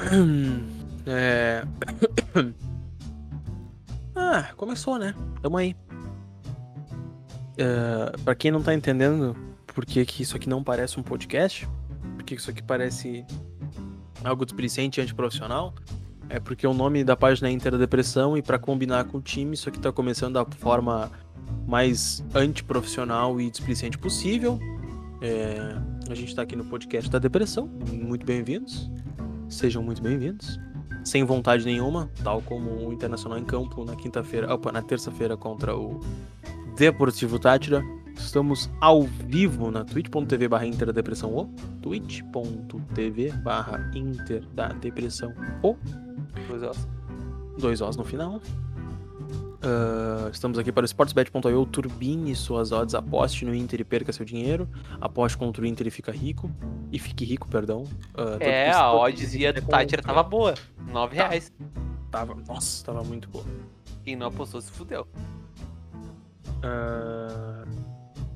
É... Ah, começou, né? Tamo aí. Uh, pra quem não tá entendendo por que, que isso aqui não parece um podcast, por que isso aqui parece algo displicente e antiprofissional, é porque o nome da página é Interdepressão e para combinar com o time, isso aqui tá começando da forma mais antiprofissional e displicente possível. É... A gente tá aqui no podcast da depressão. Muito bem-vindos. Sejam muito bem-vindos sem vontade nenhuma, tal como o Internacional em campo na quinta-feira, opa, na terça-feira contra o Deportivo Tátira. Estamos ao vivo na twitch.tv barra Inter da Depressão O, twitch.tv barra Inter da Depressão O. Dois Os. Dois Os no final. Uh, estamos aqui para o sportsbet.io. Turbine suas odds, aposte no Inter e perca seu dinheiro. Aposte contra o Inter e fica rico. E fique rico, perdão. Uh, é, a oddzinha do Tátira tava boa. 9 tá. reais. Tava, nossa, tava muito boa. Quem não apostou se fudeu. Uh,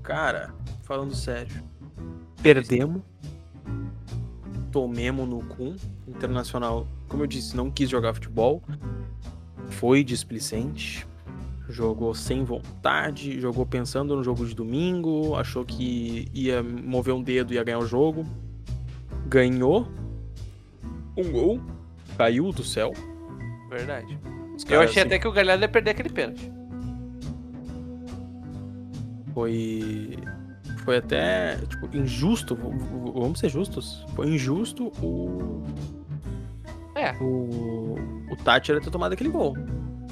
cara, falando sério. Perdemos. Tomemos no cu. Internacional, como eu disse, não quis jogar futebol. Foi displicente jogou sem vontade, jogou pensando no jogo de domingo, achou que ia mover um dedo e ia ganhar o jogo. Ganhou um gol, caiu do céu. Verdade. Eu achei assim, até que o Galhardo ia perder aquele pênalti. Foi. Foi até, tipo, injusto. Vamos ser justos. Foi injusto o. É. O, o Tati ter tomado aquele gol.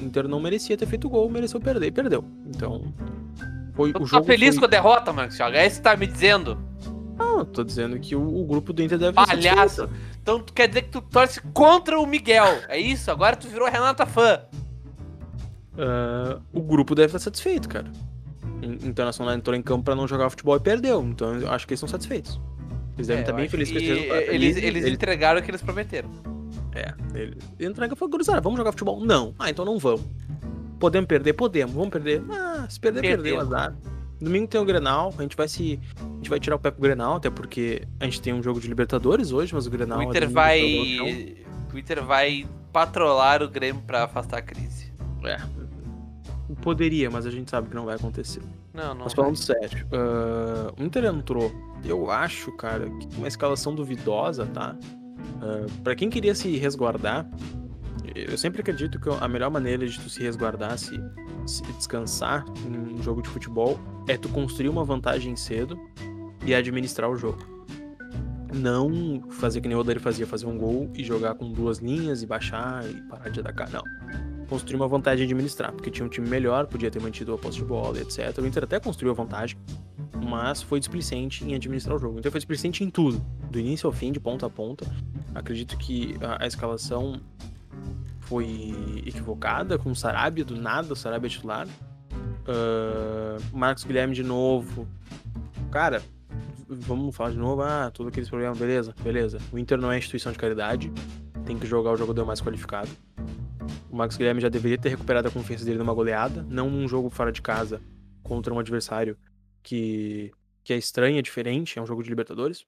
Inter não merecia ter feito gol, mereceu perder e perdeu. Então, foi tu o jogo. Tá feliz foi... com a derrota, Marcos Thiago? É isso que tá me dizendo? Não, tô dizendo que o, o grupo do Inter deve Palhaço! Então tu quer dizer que tu torce contra o Miguel, é isso? Agora tu virou Renata fã. Uh, o grupo deve estar satisfeito, cara. O Internacional entrou em campo pra não jogar futebol e perdeu. Então eu acho que eles estão satisfeitos. Eles devem é, estar bem felizes com esse resultado. Eles, eles, eles entregaram o que eles prometeram. É, ele entrega e falou, gurizada, vamos jogar futebol? Não. Ah, então não vamos. Podemos perder? Podemos. Vamos perder? Ah, se perder, perdeu, azar. Domingo tem o Grenal, a gente vai se. A gente vai tirar o pé pro Grenal, até porque a gente tem um jogo de Libertadores hoje, mas o Grenal. O Inter é vai. O Inter vai patrolar o Grêmio para afastar a crise. É. Poderia, mas a gente sabe que não vai acontecer. Não, não. Mas falando vai. sério, uh, o Inter entrou, eu acho, cara, que uma escalação duvidosa, tá? Uh, ah, para quem queria se resguardar, eu sempre acredito que a melhor maneira de tu se resguardar, se, se descansar em um jogo de futebol, é tu construir uma vantagem cedo e administrar o jogo. Não fazer que nem o Odair fazia, fazer um gol e jogar com duas linhas e baixar e parar de atacar. Não. Construir uma vantagem e administrar, porque tinha um time melhor, podia ter mantido a posse de bola, etc. O Inter até construiu a vantagem, mas foi displicente em administrar o jogo. Então foi displicente em tudo, do início ao fim, de ponta a ponta. Acredito que a, a escalação foi equivocada, com o Sarabia do nada, o Sarabia titular. Uh, Marcos Guilherme de novo. Cara, vamos falar de novo. Ah, todos aqueles problemas, beleza, beleza. O Inter não é instituição de caridade, tem que jogar o jogador mais qualificado. O Marcos Guilherme já deveria ter recuperado a confiança dele numa goleada, não num jogo fora de casa contra um adversário que, que é estranho, é diferente, é um jogo de Libertadores.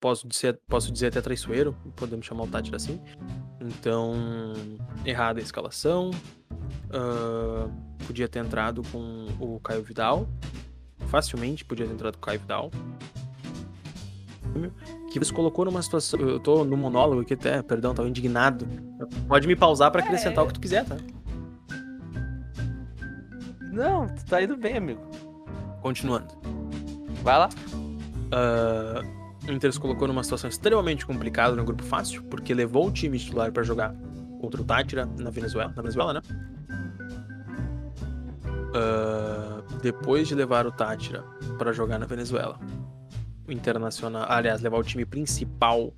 Posso dizer, posso dizer até traiçoeiro, podemos chamar o Tátira assim. Então, errada a escalação. Uh, podia ter entrado com o Caio Vidal. Facilmente podia ter entrado com o Caio Vidal. Que você colocou numa situação. Eu tô no monólogo aqui até, perdão, tava indignado. Pode me pausar para acrescentar é... o que tu quiser, tá? Não, tu tá indo bem, amigo. Continuando. Vai lá. Uh, o Inter se colocou numa situação extremamente complicada no grupo fácil, porque levou o time titular para jogar contra o Tátira na Venezuela, na Venezuela, né? Uh, depois de levar o Tátira para jogar na Venezuela, o Internacional, aliás, levar o time principal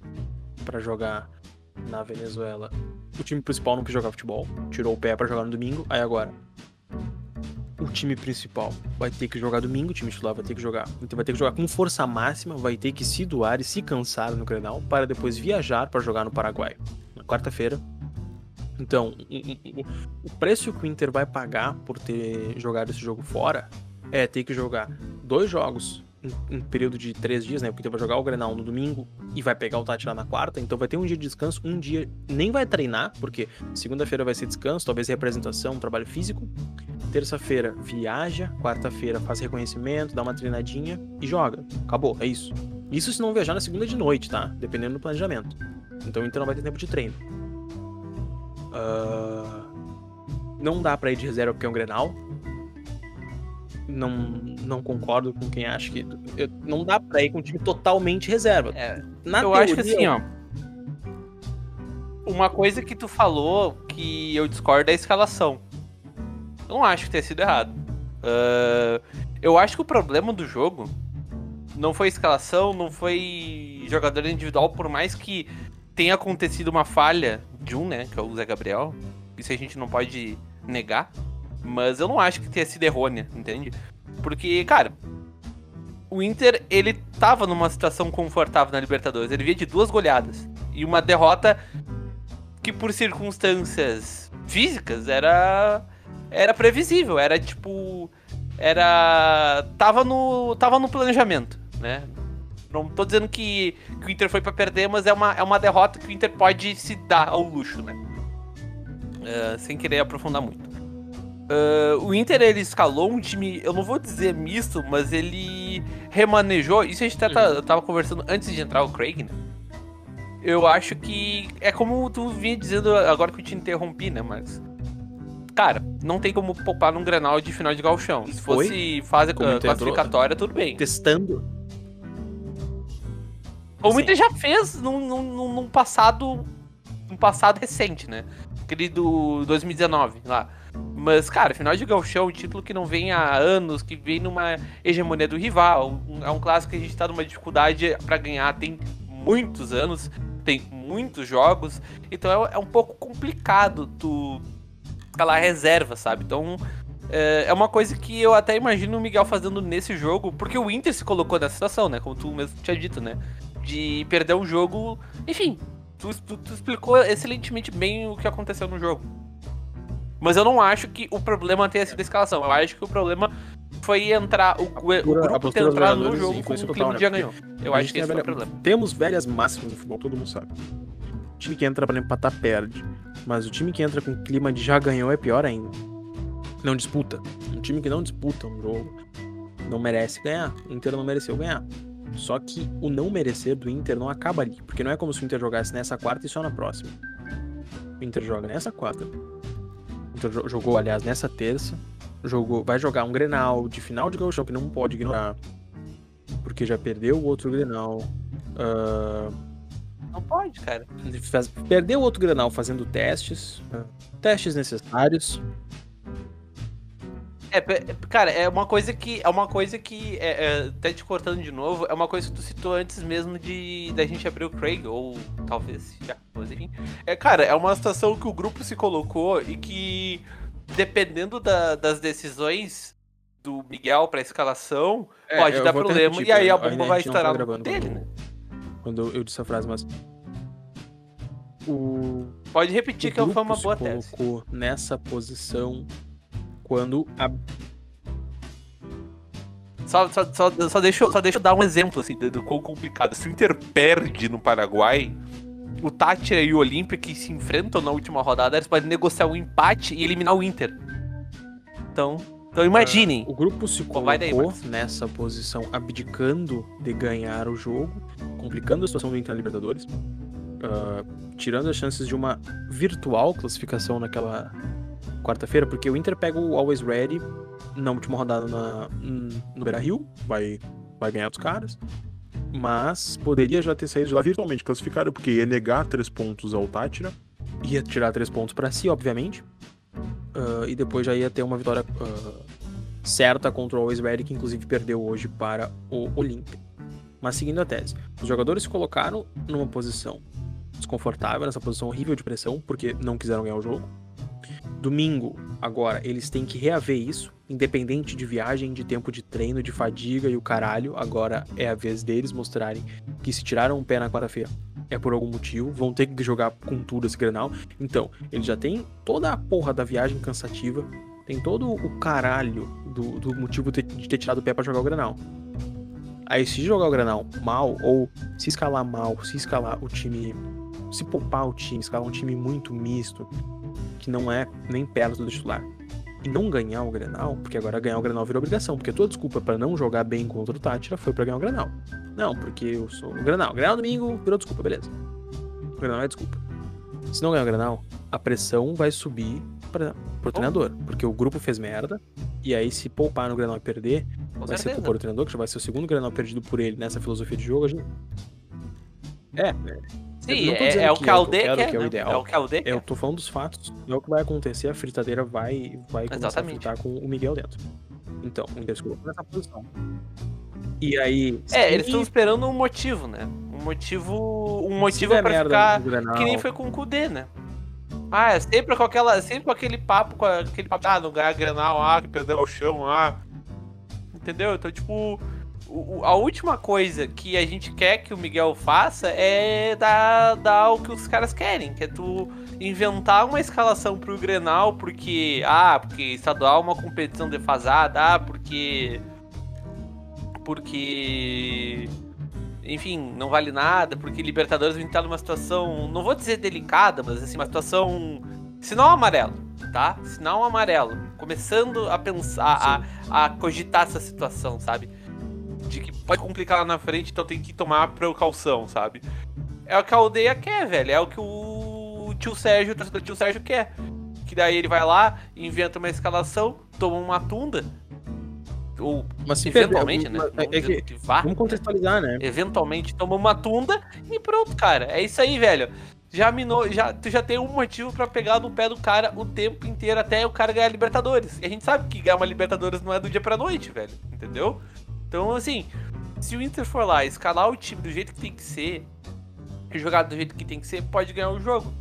para jogar na Venezuela, o time principal não quis jogar futebol, tirou o pé para jogar no domingo, aí agora o time principal vai ter que jogar domingo, o time titular vai ter que jogar. Então vai ter que jogar com força máxima, vai ter que se doar e se cansar no Grenal para depois viajar para jogar no Paraguai na quarta-feira. Então, o, preço que o Inter vai pagar por ter jogado esse jogo fora é ter que jogar dois jogos um, um período de três dias, né? Porque vai jogar o Grenal no domingo e vai pegar o Tátira na quarta, então vai ter um dia de descanso, um dia nem vai treinar, porque segunda-feira vai ser descanso, talvez representação, trabalho físico. Terça-feira viaja, quarta-feira faz reconhecimento, dá uma treinadinha e joga. Acabou, é isso. Isso se não viajar na segunda de noite, tá? Dependendo do planejamento. Então o Inter não vai ter tempo de treino. Uh... Não dá pra ir de reserva porque é um Grenal não, não concordo com quem acha que. Eu, não dá pra ir com um time totalmente reserva. É, Na eu teoria, acho que assim, ó. Uma coisa que tu falou que eu discordo é a escalação. Eu não acho que tenha sido errado. Uh, eu acho que o problema do jogo não foi a escalação, não foi jogador individual, por mais que tenha acontecido uma falha de um, né, que é o Zé Gabriel. Isso a gente não pode negar. Mas eu não acho que tenha sido errônea, entende? Porque, cara, o Inter, ele tava numa situação confortável na Libertadores. Ele via de duas goleadas. E uma derrota que, por circunstâncias físicas, era. Era previsível. Era tipo. Era. Tava no. Tava no planejamento, né? Não tô dizendo que, que o Inter foi para perder, mas é uma, é uma derrota que o Inter pode se dar ao luxo, né? Uh, sem querer aprofundar muito. Uh, o Inter ele escalou um time, eu não vou dizer misto, mas ele remanejou. Isso a gente tá, tá, tava conversando antes de entrar o Craig, né? Eu acho que é como tu vinha dizendo agora que eu te interrompi, né, Marcos? Cara, não tem como poupar num granal de final de galchão. Se fosse Oi? fase classificatória, tudo bem. Testando. O Inter já fez num, num, num passado. num passado recente, né? Aquele do 2019 lá. Mas, cara, final de Galchão, um título que não vem há anos, que vem numa hegemonia do rival. é um clássico que a gente tá numa dificuldade para ganhar tem muitos anos, tem muitos jogos. Então é, é um pouco complicado tu escalar reserva, sabe? Então é, é uma coisa que eu até imagino o Miguel fazendo nesse jogo, porque o Inter se colocou nessa situação, né? Como tu mesmo tinha dito, né? De perder um jogo. Enfim, tu, tu, tu explicou excelentemente bem o que aconteceu no jogo. Mas eu não acho que o problema tenha sido a escalação. Eu acho que o problema foi entrar, o, o grupo ter entrado no jogo com o clima de já ganhou. Eu acho que esse velha... foi o problema. Temos velhas máximas no futebol, todo mundo sabe. O time que entra para empatar perde. Mas o time que entra com clima de já ganhou é pior ainda. Não disputa. Um time que não disputa um jogo não merece ganhar. O Inter não mereceu ganhar. Só que o não merecer do Inter não acaba ali. Porque não é como se o Inter jogasse nessa quarta e só na próxima. O Inter joga nessa quarta, então, jogou, aliás, nessa terça. Jogou, vai jogar um Grenal de final de Gauchão, que não pode ignorar. Porque já perdeu o outro Grenal. Uh, não pode, cara. Perdeu o outro Grenal fazendo testes. Uh, testes necessários. É, cara, é uma coisa que. É uma coisa que. É, é, até te cortando de novo, é uma coisa que tu citou antes mesmo de da gente abrir o Craig, ou talvez já, mas enfim. É, cara, é uma situação que o grupo se colocou e que, dependendo da, das decisões do Miguel pra escalação, é, pode dar problema. Repetir, e aí a bomba a vai estourar tá no dele, né? Quando eu disse a frase, mas. O. Pode repetir o que foi uma boa tese. colocou nessa posição quando a... Só, só, só, só, deixa, só deixa eu dar um exemplo assim, do, do quão complicado. Se o Inter perde no Paraguai, o Tátira e o Olímpia que se enfrentam na última rodada, eles podem negociar um empate e eliminar o Inter. Então, então imaginem. Uh, o grupo se colocou daí, nessa posição, abdicando de ganhar o jogo, complicando a situação do Inter na Libertadores, uh, tirando as chances de uma virtual classificação naquela quarta-feira, porque o Inter pega o Always Ready na última rodada na, no Beira Rio, vai, vai ganhar dos caras. Mas poderia já ter saído de lá virtualmente classificado, porque ia negar três pontos ao Tátira, ia tirar três pontos para si, obviamente, uh, e depois já ia ter uma vitória uh, certa contra o Always Ready, que inclusive perdeu hoje para o Olímpia. Mas seguindo a tese, os jogadores se colocaram numa posição desconfortável, nessa posição horrível de pressão, porque não quiseram ganhar o jogo Domingo, agora, eles têm que reaver isso, independente de viagem, de tempo de treino, de fadiga e o caralho. Agora é a vez deles mostrarem que se tiraram um pé na quarta-feira é por algum motivo, vão ter que jogar com tudo esse granal. Então, eles já tem toda a porra da viagem cansativa, tem todo o caralho do, do motivo de ter tirado o pé para jogar o granal. Aí se jogar o Granal mal, ou se escalar mal, se escalar o time. Se poupar o time, escalar um time muito misto, que não é nem perto do titular, e não ganhar o Grenal, porque agora ganhar o Grenal virou obrigação, porque tua desculpa para não jogar bem contra o Tátira foi para ganhar o Grenal. Não, porque eu sou o Grenal. Grenal domingo virou desculpa, beleza. O Grenal é desculpa. Se não ganhar o Grenal, a pressão vai subir para pro treinador, porque o grupo fez merda, e aí se poupar no Grenal e perder, Com vai ser certeza. culpa do treinador, que já vai ser o segundo Grenal perdido por ele nessa filosofia de jogo. A gente... É, é, dizendo é é o que eu aldeia quero, quer, que é o né? ideal. É o que aldeia eu tô falando dos fatos, é o que vai acontecer, a fritadeira vai, vai começar a fritar com o Miguel dentro. Então, o Inter se colocou nessa posição. E aí. É, se- eles estão esperando um motivo, né? Um motivo. Um motivo pra merda ficar. Que nem foi com o Kudê, né? Ah, é sempre com aquela. Sempre com aquele papo, com aquele papo, ah, não ganhar Grenal, ah, que perdeu o chão, ah. Entendeu? Então, tipo, o- a última coisa que a gente quer que o Miguel faça é dar, dar o que os caras querem, que é tu inventar uma escalação pro Grenal, porque. Ah, porque estadual é uma competição defasada, ah, porque. Porque. Enfim, não vale nada, porque Libertadores vem estar numa situação. Não vou dizer delicada, mas assim, uma situação. Sinal amarelo, tá? Sinal amarelo. Começando a pensar, a, a cogitar essa situação, sabe? De que pode complicar lá na frente, então tem que tomar precaução, sabe? É o que a aldeia quer, velho. É o que o tio Sérgio, o torcedor do tio Sérgio quer. Que daí ele vai lá, inventa uma escalação, toma uma tunda. Ou Mas se eventualmente, né? Não é que- dizendo que vá. Vamos contextualizar, né? Eventualmente toma uma tunda e pronto, cara. É isso aí, velho. Já minou, já, tu já tem um motivo pra pegar no pé do cara o tempo inteiro até o cara ganhar Libertadores. E a gente sabe que ganhar uma Libertadores não é do dia pra noite, velho. Entendeu? Então, assim, se o Inter for lá escalar o time do jeito que tem que ser, jogar do jeito que tem que ser, pode ganhar o jogo.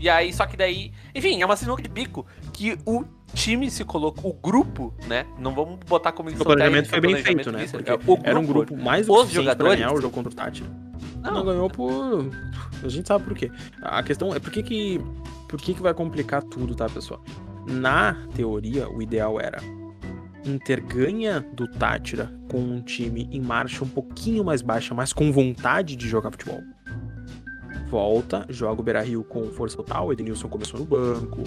E aí, só que daí. Enfim, é uma sinuca de bico que o time se colocou, o grupo, né? Não vamos botar como O planejamento foi bem feito, né? Porque é o era um grupo mais os jogadores- ganhar o jogo contra o Tátira. Não, Não, ganhou por. A gente sabe por quê. A questão é por que que. Por que que vai complicar tudo, tá, pessoal? Na teoria, o ideal era. Inter ganha do Tátira com um time em marcha um pouquinho mais baixa, mas com vontade de jogar futebol. Volta, joga o Beira Rio com força total. O Edenilson começou no banco,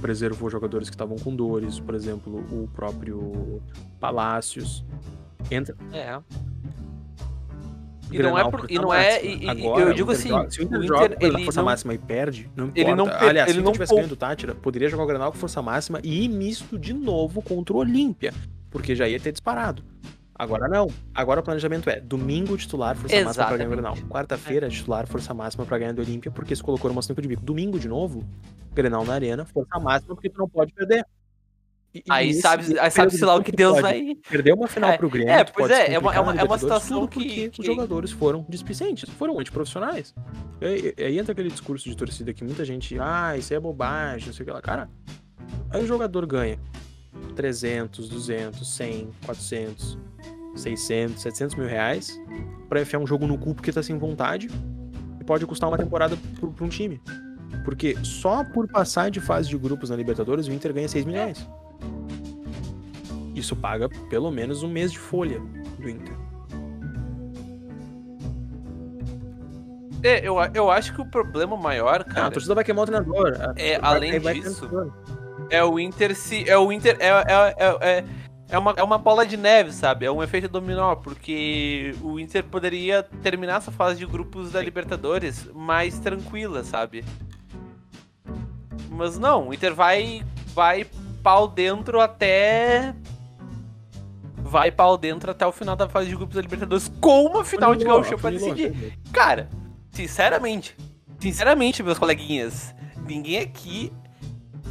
preservou jogadores que estavam com dores, por exemplo, o próprio Palácios. Entra, É. E não é por, e não é e, Agora, eu o digo assim, joga- se o Inter, o joga Inter com a ele força não, máxima e perde, não importa. ele não Aliás, ele se o não tivesse ganho do Tátira, poderia jogar o Grenal com força máxima e ir misto de novo contra o Olímpia, porque já ia ter disparado. Agora não. Agora o planejamento é domingo titular, força máxima pra ganhar o Exatamente. Grenal. Quarta-feira, titular, força máxima pra ganhar do Olímpia, porque se colocou numa sinuca de bico. Domingo de novo, Grenal na arena, força máxima, porque tu não pode perder. E- aí sabe, aí sabe-se de lá o que Deus vai. Perder uma final É, pro Grêmio, é, pois é, é uma- é uma- é uma situação porque que- os que- jogadores foram displicentes, foram antiprofissionais. E aí, aí entra aquele discurso de torcida que muita gente, ah, isso aí é bobagem, não sei o que lá. Cara, aí o jogador ganha 300, 200, 100, 400, 600, 700 mil reais pra enfiar um jogo no cu porque tá sem vontade e pode custar uma temporada pro- pra um time. Porque só por passar de fase de grupos na Libertadores, o Inter ganha 6 milhões. Isso paga pelo menos um mês de folha do Inter. É, eu, eu acho que o problema maior, Ah, a cara, torcida vai queimar o treinador. A- É, além disso, é o Inter se. É o Inter. É, é, é, é, é uma, é uma bola de neve, sabe? É um efeito dominó, porque o Inter poderia terminar essa fase de grupos da Libertadores mais tranquila, sabe? Mas não, o Inter vai. Vai pau dentro até. Vai pau dentro até o final da fase de grupos da Libertadores com uma final de gauchão pra decidir. Cara, sinceramente, sinceramente, meus coleguinhas, ninguém aqui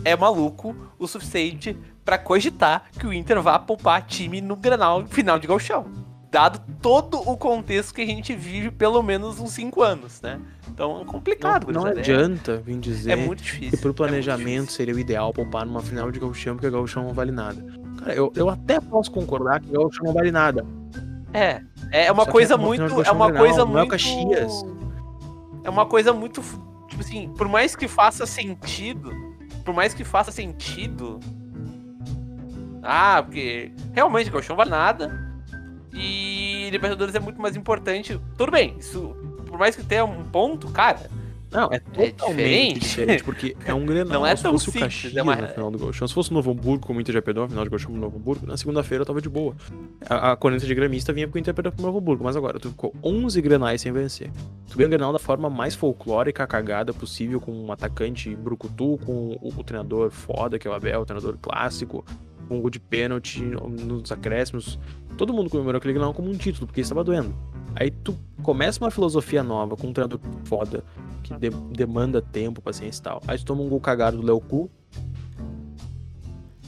é maluco o suficiente pra cogitar que o Inter vá poupar time no Granal final de gauchão. Dado todo o contexto que a gente vive pelo menos uns 5 anos, né? Então é complicado, Não, não gurizada, adianta vir dizer é, é muito que difícil. pro é muito planejamento difícil. seria o ideal poupar numa final de gauchão, porque gauchão não vale nada. Cara, eu, eu até posso concordar que gauchão não vale nada. É, é uma Só coisa é uma muito. É gauchão uma Grenal, coisa não é muito. Caxias. É uma coisa muito. Tipo assim, por mais que faça sentido. Por mais que faça sentido. Ah, porque realmente o Gauchão vale nada. E Libertadores é muito mais importante. Tudo bem, isso, por mais que tenha um ponto, cara, não, é totalmente é diferente. diferente. porque é um Grenal. Não é tão se fosse simples, o Caxias é uma... no final do Gauchão, se fosse o Novo Hamburgo, como o Inter já perdeu, no final do Gauchão no Novo Hamburgo, na segunda-feira eu tava de boa. A, a corrente de gremista vinha porque o Inter perdeu pro Novo Hamburgo, mas agora tu ficou 11 Grenais sem vencer. Tu ganhou o Grenal da forma mais folclórica, cagada possível, com um atacante brucutu, com o, o treinador foda, que é o Abel, o treinador clássico, com um gol de pênalti nos acréscimos. Todo mundo comemorou aquele Grenal como um título, porque estava doendo. Aí tu começa uma filosofia nova com um treinador foda, que de, demanda tempo, paciência e tal. Aí tu toma um gol cagado do Léo Cu.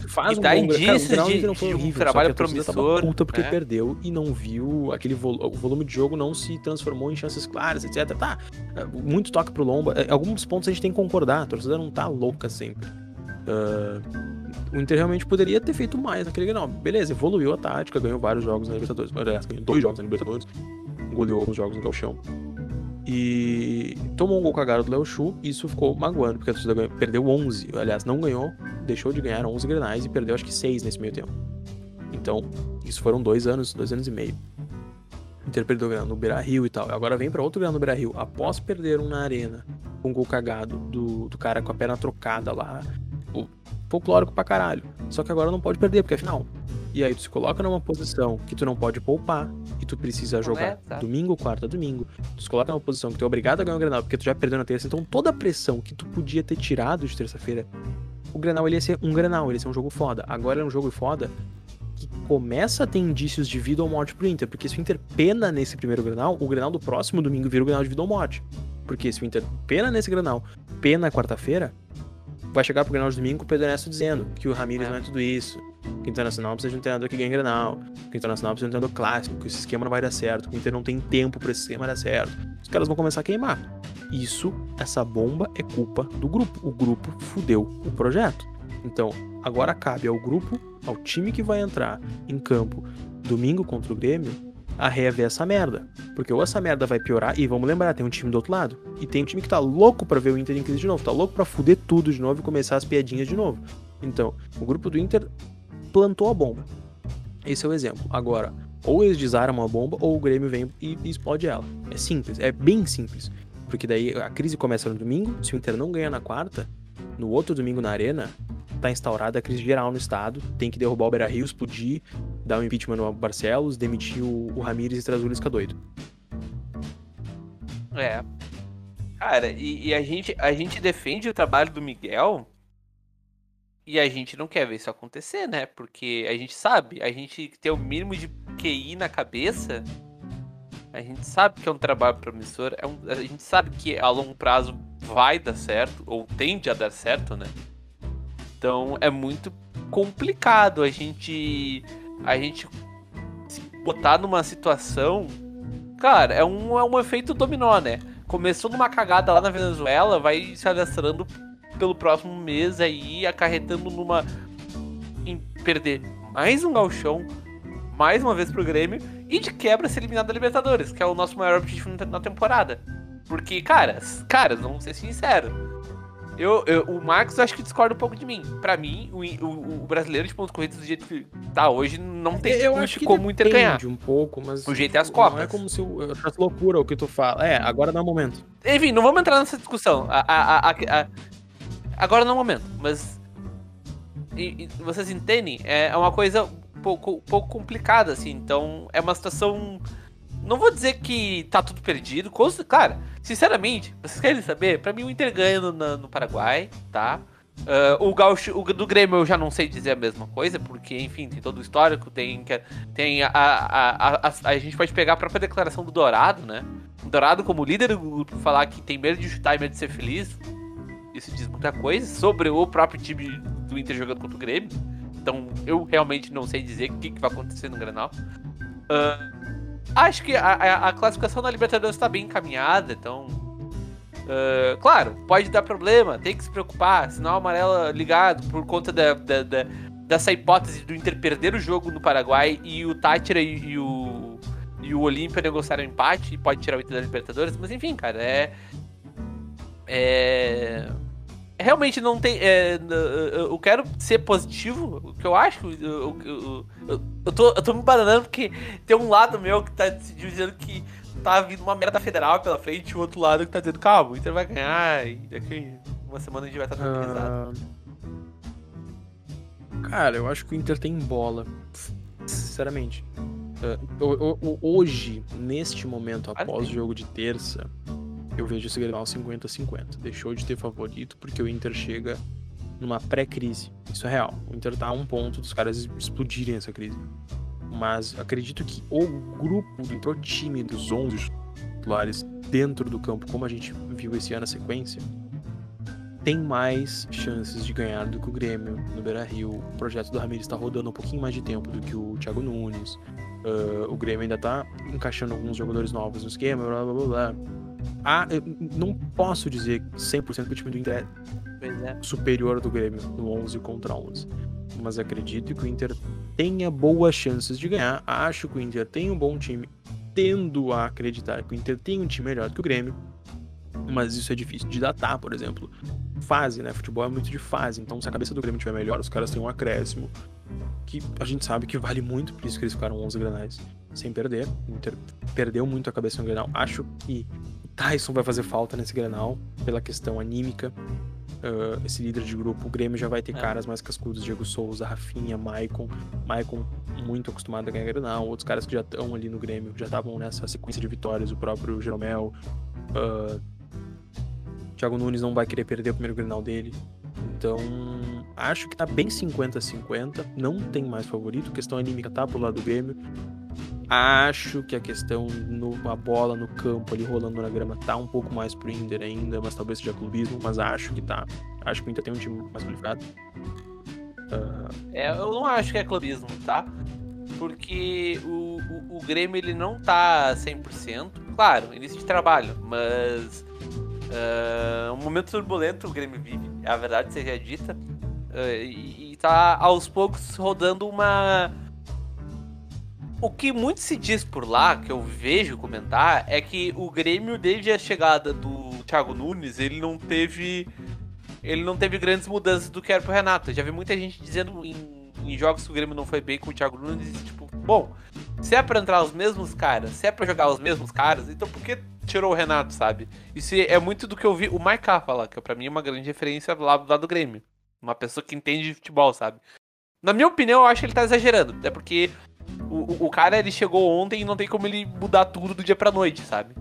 Faz e um dá indícios cara, de, não foi de horrível, um trabalho tá promissor. puta porque é. perdeu e não viu aquele vol o volume de jogo não se transformou em chances claras, etc. Tá, muito toque pro Lomba. É, alguns pontos a gente tem que concordar, a torcida não tá louca sempre. Uh, o Inter realmente poderia ter feito mais naquele Grenal. Beleza, evoluiu a tática, ganhou vários jogos na Libertadores. Aliás, ganhou dois jogos na Libertadores, goleou alguns jogos no Galchão. E tomou um gol cagado do Léo Chu, e isso ficou magoando, porque a torcida perdeu 11. Aliás, não ganhou, deixou de ganhar 11 grenais e perdeu acho que 6 nesse meio tempo. Então, isso foram dois anos, dois anos e meio. Inter perdeu grana no Beira Rio e tal. Agora vem para outro grana no Beira Rio. Após perder um na arena, com um gol cagado do, do cara com a perna trocada lá. Folclórico pra caralho. Só que agora não pode perder, porque é final. E aí tu se coloca numa posição que tu não pode poupar e tu precisa jogar é, domingo, quarta, domingo. Tu se coloca numa posição que tu é obrigado a ganhar o Grenal porque tu já perdeu na terça. Então toda a pressão que tu podia ter tirado de terça-feira, o Grenal ele ia ser um Grenal, ele ia ser um jogo foda. Agora é um jogo foda que começa a ter indícios de vida ou morte pro Inter, porque se o Inter pena nesse primeiro Grenal, o Grenal do próximo domingo vira o Grenal de vida ou morte. Porque se o Inter pena nesse Grenal, pena quarta-feira, vai chegar pro Grenal de domingo com o Pedro Ernesto dizendo que o Ramires é. não é tudo isso, que o Internacional precisa de um treinador que ganhe Grenal, que o Internacional precisa de um treinador clássico, que esse esquema não vai dar certo, que o Inter não tem tempo para esse esquema dar certo. Os caras vão começar a queimar. Isso, essa bomba é culpa do grupo. O grupo fudeu o projeto. Então, agora cabe ao grupo, ao time que vai entrar em campo domingo contra o Grêmio, a rever essa merda. Porque ou essa merda vai piorar, e vamos lembrar, tem um time do outro lado. E tem um time que tá louco para ver o Inter em crise de novo, tá louco para fuder tudo de novo e começar as piadinhas de novo. Então, o grupo do Inter plantou a bomba. Esse é o exemplo. Agora, ou eles desarmam a bomba, ou o Grêmio vem e, explode ela. É simples, é bem simples. Porque daí a crise começa no domingo, se o Inter não ganha na quarta, no outro domingo na arena, tá instaurada a crise geral no estado, tem que derrubar o Beira Rio, explodir, dar um impeachment no Barcelos, demitir o, o Ramires e trazer o Lisca doido. É. Cara, e, e, a, gente, a gente defende o trabalho do Miguel e a gente não quer ver isso acontecer, né? Porque a gente sabe, a gente tem o mínimo de QI na cabeça, a gente sabe que é um trabalho promissor, é um, a gente sabe que a longo prazo vai dar certo, ou tende a dar certo, né? Então é muito complicado a gente a gente se botar numa situação, cara, é um, é um efeito dominó, né? Começou numa cagada lá na Venezuela, vai se alastrando pelo próximo mês aí, acarretando numa. em perder mais um galchão, mais uma vez pro Grêmio, e de quebra ser eliminado da Libertadores, que é o nosso maior objetivo na temporada. Porque, caras, caras, vamos ser sinceros. Eu, eu, o Marcos acho que discorda um pouco de mim. Pra mim, o, o, o brasileiro de pontos corridos do jeito que tá hoje não tem eu acho que como Inter ganhar. um pouco, mas. O jeito é as copas. Não é como se eu, eu loucura o que tu fala. É, agora não é o momento. Enfim, não vamos entrar nessa discussão. A, a, a, Agora não é o momento, mas. E, e, vocês entendem? É, é uma coisa pouco, pouco complicada, assim. Então, é uma situação. Não vou dizer que tá tudo perdido. Cara, sinceramente, vocês querem saber? Pra mim, o Inter ganha no, no Paraguai, tá? Uh, o Gaúcho, o do Grêmio eu já não sei dizer a mesma coisa, porque, enfim, tem todo o histórico, tem, tem a, a, a, a, a gente pode pegar a própria declaração do Dourado, né? O Dourado, como líder do grupo, falar que tem medo de chutar e medo de ser feliz, isso diz muita coisa sobre o próprio time do Inter jogando contra o Grêmio. Então eu realmente não sei dizer o que, que vai acontecer no Granal. Uh, acho que a, a, classificação da Libertadores está bem encaminhada, então. Uh, claro, pode dar problema, tem que se preocupar. Sinal amarelo ligado por conta da, da, da, dessa hipótese do Inter perder o jogo no Paraguai e o Tátira e, e o, e o Olímpia negociaram um empate e pode tirar o Inter da Libertadores. Mas enfim, cara, é. É realmente não tem. É, eu quero ser positivo, o que eu acho. Eu, eu, eu, Eu tô, eu tô me bananando porque tem um lado meu que tá dizendo que tá vindo uma merda federal pela frente e o outro lado que tá dizendo, calma, o Inter vai ganhar e daqui uma semana a gente vai estar tá tranquilizado. Uh... Cara, eu acho que o Inter tem bola. Sinceramente. Uh, hoje, neste momento, após o jogo de terça, eu vejo esse Grenal 50-50. Deixou de ter favorito porque o Inter chega numa pré-crise. Isso é real. O Inter tá a um ponto dos caras explodirem essa crise. Mas acredito que o grupo, o time dos 11 titulares dentro do campo, como a gente viu esse ano na sequência, tem mais chances de ganhar do que o Grêmio no Beira Rio. O projeto do Ramires está rodando um pouquinho mais de tempo do que o Thiago Nunes. Uh, o Grêmio ainda está encaixando alguns jogadores novos no esquema, blá blá blá blá. Ah, não posso dizer 100% que o time do Inter é, é superior do Grêmio no 11 contra 11. Mas acredito que o Inter tenha boas chances de ganhar. Acho que o Inter tem um bom time. Tendo a acreditar que o Inter tem um time melhor que o Grêmio. Mas isso é difícil de datar, por exemplo. Fase, né? Futebol é muito de fase. Então, se a cabeça do Grêmio estiver melhor, os caras têm um acréscimo. Que a gente sabe que vale muito, por isso que eles ficaram 11 granais sem perder. O Inter perdeu muito a cabeça no Grenal. Acho que Tyson vai fazer falta nesse Grenal, pela questão anímica. Uh, esse líder de grupo, o Grêmio já vai ter é. caras mais cascudos, Diego Souza, Rafinha, Maicon. Maicon muito acostumado a ganhar Grenal, outros caras que já estão ali no Grêmio, já estavam nessa sequência de vitórias, o próprio Jeromel. Uh, Thiago Nunes não vai querer perder o primeiro Grenal dele. Então, acho que tá bem 50-50, não tem mais favorito, questão anímica tá pro lado do Grêmio. Acho que a questão no a bola no campo ali rolando na grama tá um pouco mais pro Inter ainda, mas talvez seja clubismo, mas acho que tá. Acho que o Inter tem um time mais qualificado. Uh... É, eu não acho que é clubismo, tá? Porque o, o, o Grêmio ele não tá 100%. Claro, início de trabalho, mas uh, um momento turbulento o Grêmio vive, a verdade seja dita. Uh, e, e tá aos poucos rodando uma o que muito se diz por lá, que eu vejo comentar, é que o Grêmio, desde a chegada do Thiago Nunes, ele não teve. Ele não teve grandes mudanças do que era pro Renato. Eu já vi muita gente dizendo em, em, jogos que o Grêmio não foi bem com o Thiago Nunes, tipo, bom, se é pra entrar os mesmos caras, se é pra jogar os mesmos caras, então por que tirou o Renato, sabe? Isso é muito do que eu vi o Maiká falar, que pra mim é uma grande referência lá do lado do Grêmio. Uma pessoa que entende de futebol, sabe? Na minha opinião, eu acho que ele tá exagerando. Até porque o, o, cara, ele chegou ontem e não tem como ele mudar tudo do dia pra noite, sabe?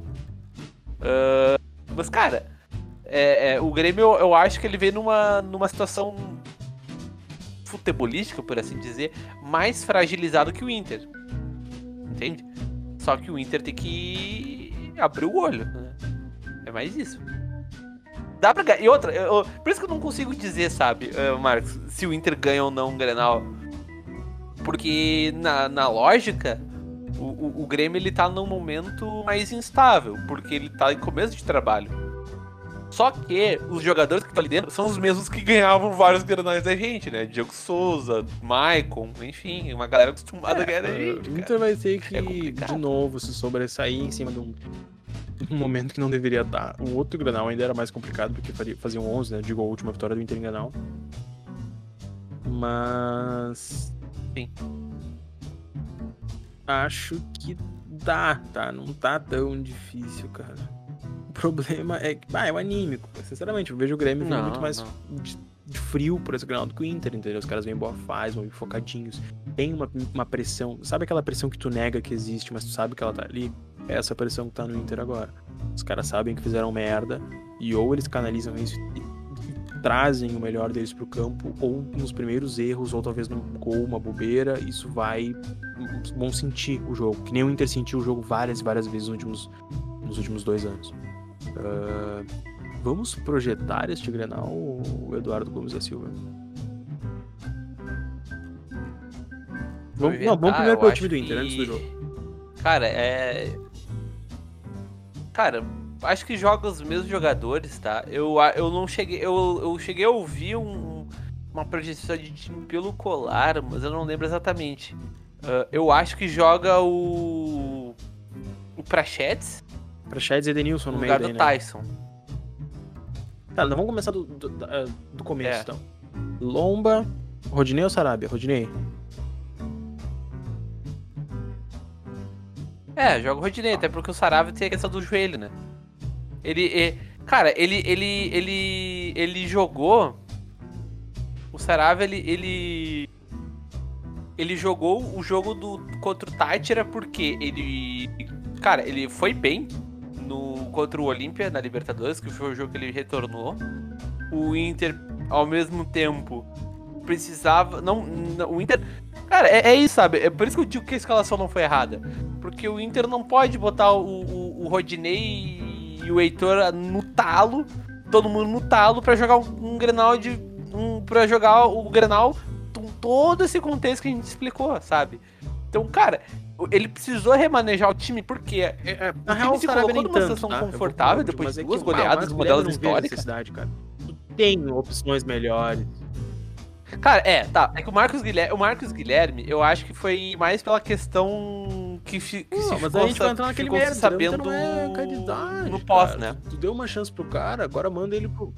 Uh, mas, cara, é, é, o Grêmio, eu, acho que ele vem numa, numa situação futebolística, por assim dizer, mais fragilizado que o Inter. Entende? Só que o Inter tem que abrir o olho, né? É mais isso. Dá pra ganhar. E outra, eu, por isso que eu não consigo dizer, sabe, uh, Marcos, se o Inter ganha ou não um Grenal. Porque na, na lógica, o, o, o, Grêmio ele tá num momento mais instável, porque ele tá em começo de trabalho. Só que os jogadores que estão ali dentro são os mesmos que ganhavam vários granais da gente, né? Diego Souza, Maicon, enfim, uma galera acostumada é, a ganhar da gente. O Inter vai ter que, é de novo, se sobressair em cima de um, um momento que não deveria estar. O outro granal ainda era mais complicado, porque faziam 11, né? Digo, a última vitória do Inter em granal. Mas Sim. Acho que dá, tá? Não tá tão difícil, cara. O problema é que, ah, é o anímico. Sinceramente, eu vejo o Grêmio não, muito mais de, de, frio por esse grau do o Inter, entendeu? Os caras vêm boa fase, vão focadinhos. Tem uma, uma pressão, sabe aquela pressão que tu nega que existe, mas tu sabe que ela tá ali? É essa pressão que tá no Inter agora. Os caras sabem que fizeram merda e ou eles canalizam isso e trazem o melhor deles para o campo, ou nos primeiros erros, ou talvez num gol, uma bobeira, isso vai. vão sentir o jogo. Que nem o Inter sentiu o jogo várias e várias vezes nos últimos, nos últimos dois anos. Uh, vamos projetar este Grenal, o Eduardo Gomes da Silva? Vamos, não, vamos primeiro pelo time do Inter, que... antes do jogo. Cara, é. Cara, acho que joga os mesmos jogadores, tá? Eu, eu não cheguei. Eu, eu cheguei a ouvir um, uma projeção de time pelo colar, mas eu não lembro exatamente. Uh, eu acho que joga o. O Prachetes. Prachetes e Edenilson no, no meio lugar do né? Tá, então vamos começar do, do, do começo, é. então. Lomba, Rodinei ou Sarabia? Rodinei. É, joga o Rodinei, até porque o Sarave tem a questão do joelho, né? Ele. é- cara, ele. ele. ele. ele jogou. O Sarave, ele. ele. Ele jogou o jogo do contra o Tátira porque ele. Cara, ele foi bem no contra o Olímpia na Libertadores, que foi o jogo que ele retornou. O Inter, ao mesmo tempo, precisava. Não, não- o Inter. Cara, é, é isso, sabe? É por isso que eu digo que a escalação não foi errada. Porque o Inter não pode botar o, o, o Rodinei e o Heitor no talo, todo mundo no talo, pra jogar um, um Grenal de. Um, pra jogar o Grenal com todo esse contexto que a gente explicou, sabe? Então, cara, ele precisou remanejar o time porque É, é, o na time real, o se colocou numa tanto, situação tá? Confortável depois mas de é duas ah, goleadas, uma delas necessidade, cara. Tu tem opções melhores. Cara, é, tá. É que o Marcos Guilherme, o Marcos Guilherme, eu acho que foi mais pela questão que, fi, que se Não, mas ficou, a gente vai entrar naquele merda, se sabendo não é caridade. no pós, cara. né? Tu, tu deu uma chance pro cara, agora manda ele pro.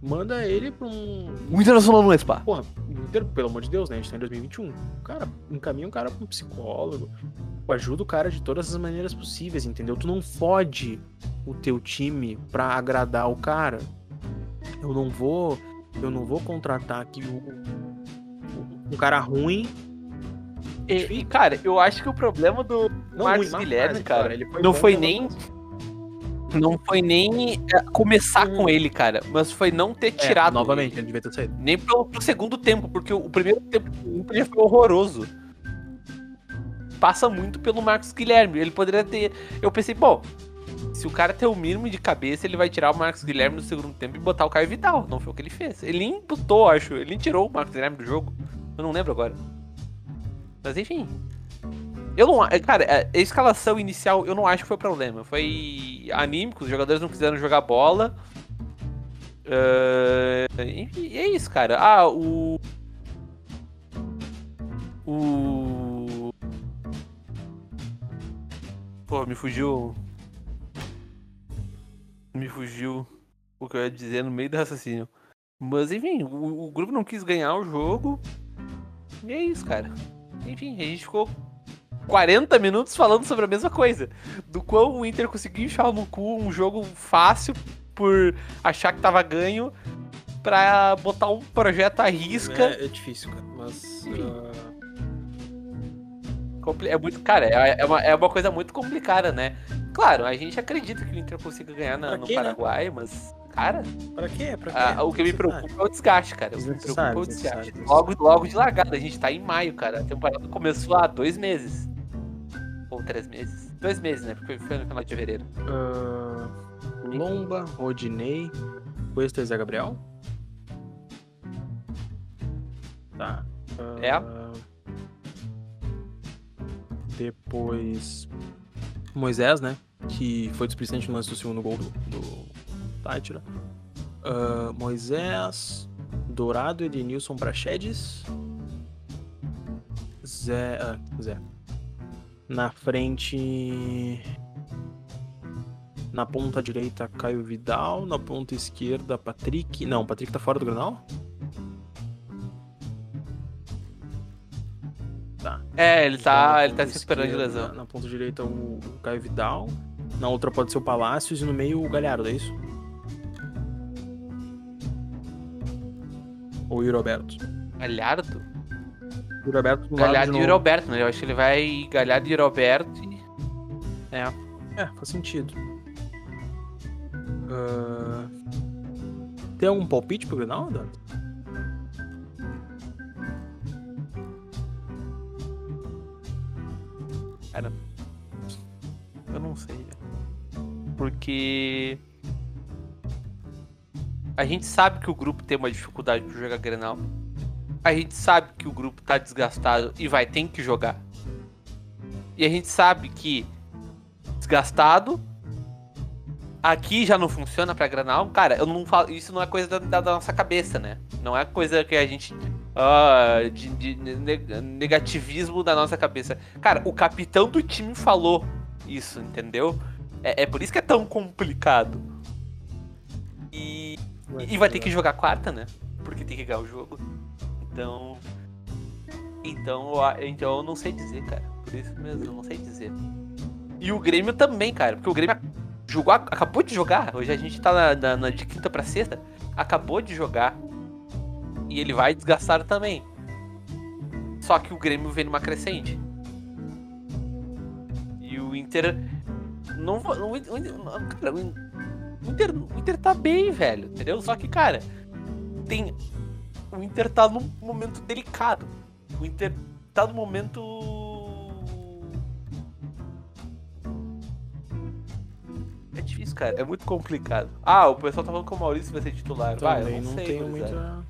Manda ele pra um. O Internacional não é spa. Porra, o Inter, pelo amor de Deus, né? A gente tá em 2021. O cara encaminha o cara pra um psicólogo. Ajuda o cara de todas as maneiras possíveis, entendeu? Tu não fode o teu time pra agradar o cara. Eu não vou. Eu não vou contratar aqui o, o- um cara ruim. E, e, cara, eu acho que o problema do Não Marcos Guilherme, fase, cara, Ele não bom foi nem-. Não foi nem é, começar com ele, cara, mas foi não ter É, tirado novamente, ele. ele devia ter saído. Nem pro, pro segundo tempo, porque o, primeiro tempo do Inter foi horroroso. Passa muito pelo Marcos Guilherme. Ele poderia ter. Eu pensei, bom, se o cara tem o mínimo de cabeça, ele vai tirar o Marcos Guilherme no segundo tempo e botar o Caio Vidal. Não foi o que ele fez. Ele nem botou, acho. Ele tirou o Marcos Guilherme do jogo. Eu não lembro agora. Mas enfim. Eu não. a- Cara, a a escalação inicial eu não acho que foi problema. Foi anímico, os jogadores não quiseram jogar bola. Enfim, e é isso, cara. Ah, o. O. Pô, me fugiu. Me fugiu o que eu ia dizer no meio do raciocínio. Mas enfim, o, o grupo não quis ganhar o jogo. E é isso, cara. Enfim, a gente ficou 40 minutos falando sobre a mesma coisa. Do quão o Inter conseguiu enfiar no cu um jogo fácil por achar que tava ganho pra botar um projeto à risca. É, é difícil, cara. Mas. ah, Compli- É muito, cara, é, é uma, é uma coisa muito complicada, né? Claro, a gente acredita que o Inter consiga ganhar na- Pra no quê, né? Paraguai, mas, cara, pra quê? Pra quê? a- o que me preocupa é o desgaste, cara. O que me preocupa é o desgaste. Logo, logo de largada, a gente tá em maio, cara. A temporada começou há dois meses. Ou três meses. Dois meses, né? Porque foi no final de fevereiro. Ah, Lomba, Rodinei, Cuesta e Zé Gabriel. Tá. Ah, É. Depois. Moisés, né? Que foi displicente no lance do segundo gol do, do Tátira. Ah, Moisés, Dourado, Edenilson Prachedes. Zé. Ah, Zé. Na frente. Na ponta direita, Caio Vidal. Na ponta esquerda, Patrick. Não, Patrick tá fora do Granal? Tá. É, ele tá, Na ele tá se esperando de lesão. Na ponta direita, o o Caio Vidal. Na outra pode ser o Palácios e no meio o Galhardo, é isso? Ou o Yuri Alberto. Galhardo? Yuri Alberto no lado Galhardo de e. Roberto, né? Eu acho que ele vai Galhardo e Roberto. E... É. É, faz sentido. Ah, Tem algum palpite pro Grenal, Dado? Eu não sei. Porque. A gente sabe que o grupo tem uma dificuldade pra jogar Grenal. A gente sabe que o grupo tá desgastado e vai ter que jogar. E a gente sabe que desgastado. Aqui já não funciona pra Granal. Cara, eu não falo. Isso não é coisa da, da- da nossa cabeça, né? Não é coisa que a gente. ah, de, de ne- negativismo da nossa cabeça. Cara, o capitão do time falou isso, entendeu? É, é por isso que é tão complicado. E, e vai ter que jogar quarta, né? Porque tem que ganhar o jogo. Então. Então, então eu não sei dizer, cara. Por isso mesmo, eu não sei dizer. E o Grêmio também, cara. Porque o Grêmio jogou, acabou de jogar. Hoje a gente tá na, na, na de quinta pra sexta. Acabou de jogar. E ele vai desgastar também. Só que o Grêmio vem numa crescente. E o Inter. Não, não, não cara, o Inter, o Inter tá bem, velho. Entendeu? Só que, cara, tem. O Inter tá num momento delicado. O Inter tá no momento É difícil, cara. É muito complicado. Ah, o pessoal tá falando que o Maurício vai ser titular. Também vai, eu não, não sei, tenho muita,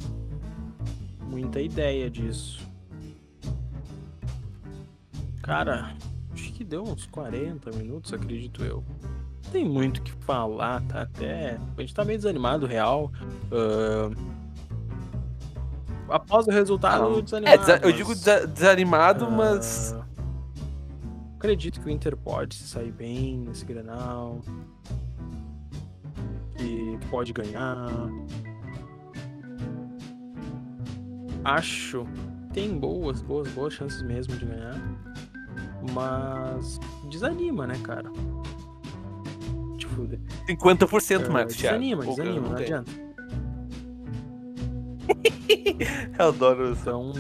muita ideia disso. Cara, acho que deu uns 40 minutos, acredito eu. Não tem muito o que falar, tá? Até. A gente tá meio desanimado, real. Uh... Após o resultado, é, desanimado. É, eu digo desanimado, uh... mas Acredito que o Inter pode se sair bem nesse Grenal. Que pode ganhar. Acho tem boas, boas, boas chances mesmo de ganhar. Mas desanima, né, cara? Tipo, 50%, é, Marcos, Desanima, desanima, não, não adianta. Eu adoro isso. Então,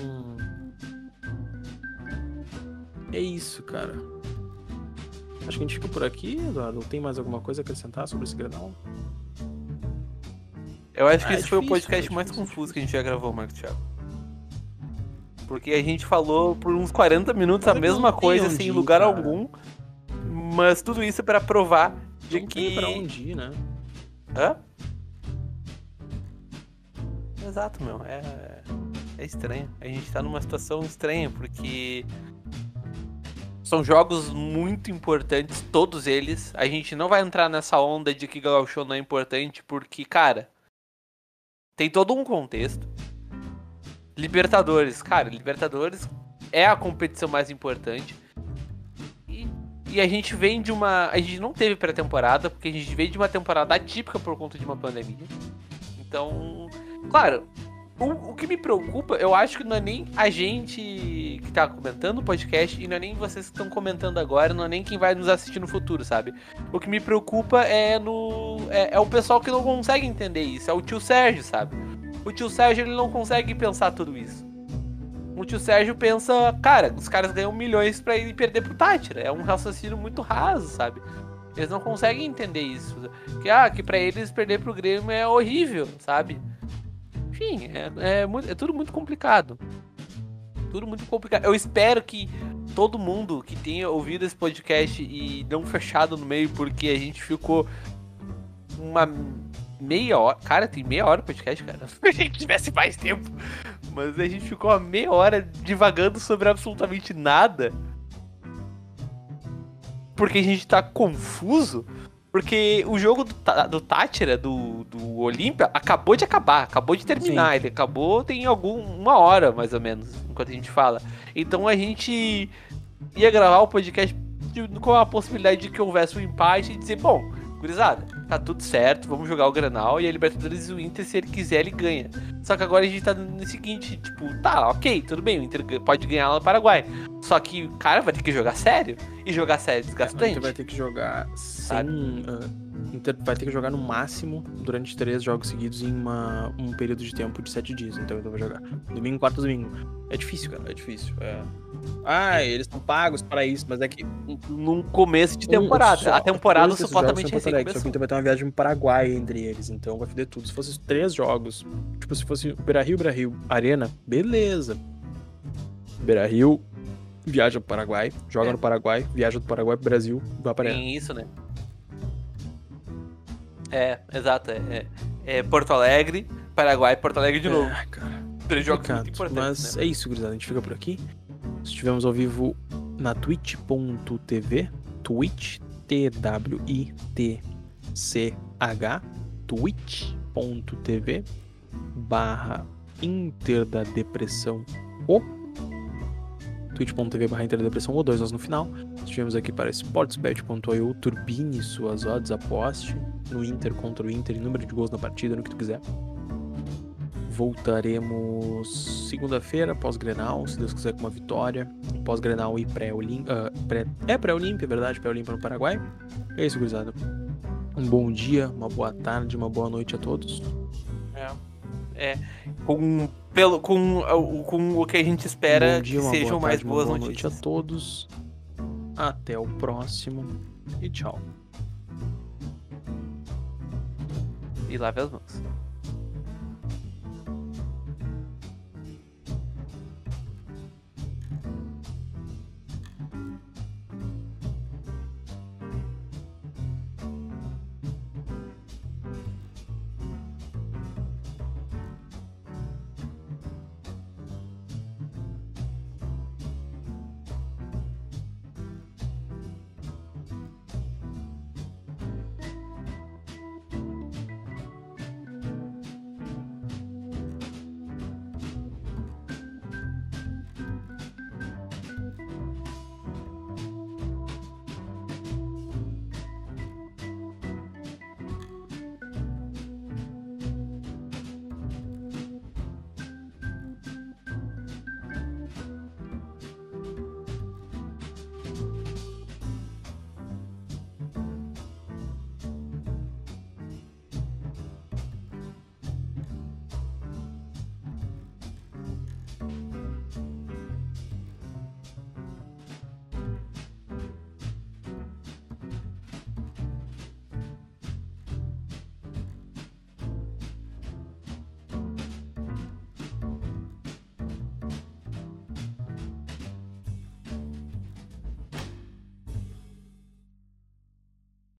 é isso, cara. Acho que a gente fica por aqui, Eduardo. Tem mais alguma coisa a acrescentar sobre esse Grenal? Eu acho que ah, esse é foi difícil, o podcast é mais confuso que a gente já gravou, Marcos Thiago. Porque a gente falou por uns 40 minutos mas a mesma coisa, sem lugar cara. algum. Mas tudo isso é para provar de não que. Tem pra onde ir, né? Hã? Exato, meu. É, é estranho. A gente tá numa situação estranha, porque são jogos muito importantes, todos eles. A gente não vai entrar nessa onda de que Gauchão não é importante, porque, cara, tem todo um contexto. Libertadores, cara, Libertadores é a competição mais importante. E, e a gente vem de uma. A gente não teve pré-temporada, porque a gente veio de uma temporada atípica por conta de uma pandemia. Então, claro, o, o, que me preocupa, eu acho que não é nem a gente que tá comentando o podcast e não é nem vocês que estão comentando agora, não é nem quem vai nos assistir no futuro, sabe? O que me preocupa é no é, é o pessoal que não consegue entender isso, é o tio Sérgio, sabe? O tio Sérgio ele não consegue pensar tudo isso. O tio Sérgio pensa, cara, os caras ganham milhões para ir perder pro Tátira. É um raciocínio muito raso, sabe? Eles não conseguem entender isso. Que, ah, que pra eles perder pro Grêmio é horrível, sabe? Enfim, é, é, é tudo muito complicado. Tudo muito complicado. Eu espero que todo mundo que tenha ouvido esse podcast e não fechado no meio, porque a gente ficou uma meia hora. Cara, tem meia hora o podcast, cara. Se a gente tivesse mais tempo. Mas a gente ficou uma meia hora divagando sobre absolutamente nada. Porque a gente tá confuso. Porque o jogo do, do Tátira, do, do Olímpia, acabou de acabar, acabou de terminar. Sim. Ele acabou tem algum, uma hora, mais ou menos, enquanto a gente fala. Então a gente ia gravar o podcast com a possibilidade de que houvesse um empate e dizer, bom, gurizada, tá tudo certo, vamos jogar o Granal e a Libertadores e o Inter, se ele quiser, ele ganha. Só que agora a gente tá no seguinte, tipo, tá, ok, tudo bem, o Inter pode ganhar lá no Paraguai. Só que cara vai ter que jogar sério. E jogar sério desgastante. O Inter vai ter que jogar Inter vai ter que jogar no máximo durante três jogos seguidos em uma, um período de tempo de sete dias. Então eu vou jogar domingo, quarto, domingo. É difícil, cara, é difícil. É... Ah, eles estão pagos para isso, mas é que. Num começo de temporada. Um, só, a temporada supostamente recém Só que o Inter vai ter uma viagem no Paraguai entre eles, então vai foder tudo. Se fosse três jogos, tipo, se fosse Beira Rio, Beira Rio, Arena, beleza. Beira Rio, viaja pro Paraguai, joga é. no Paraguai, viaja do Paraguai pro Brasil, vai para Tem isso, né? É, exato. É, é, é, Porto Alegre, Paraguai, Porto Alegre de novo. É, cara. Três jogos muito importantes. Mas né? é isso, gurizada. A gente fica por aqui. Estivemos ao vivo na twitch.tv, twitch, T-W-I-T-C-H, twitch.tv barra Inter da Depressão O twitch.tv barra Interdepressão ou dois nós no final. Estivemos aqui para sportsbet.io, turbine suas odds, aposte no Inter contra o Inter, número de gols na partida, no que tu quiser. voltaremos segunda-feira, pós-Grenal, se Deus quiser, com uma vitória. Pós-Grenal e pré-Olímpia. Uh, pré, é pré-Olímpia, é verdade, pré-Olímpia no Paraguai. É isso, gurizada. Um bom dia, uma boa tarde, uma boa noite a todos. É. É. Com, pelo, com, com o que a gente espera um dia, que sejam mais boas boa notícias. noite a todos. Até o próximo e tchau. E lave as mãos.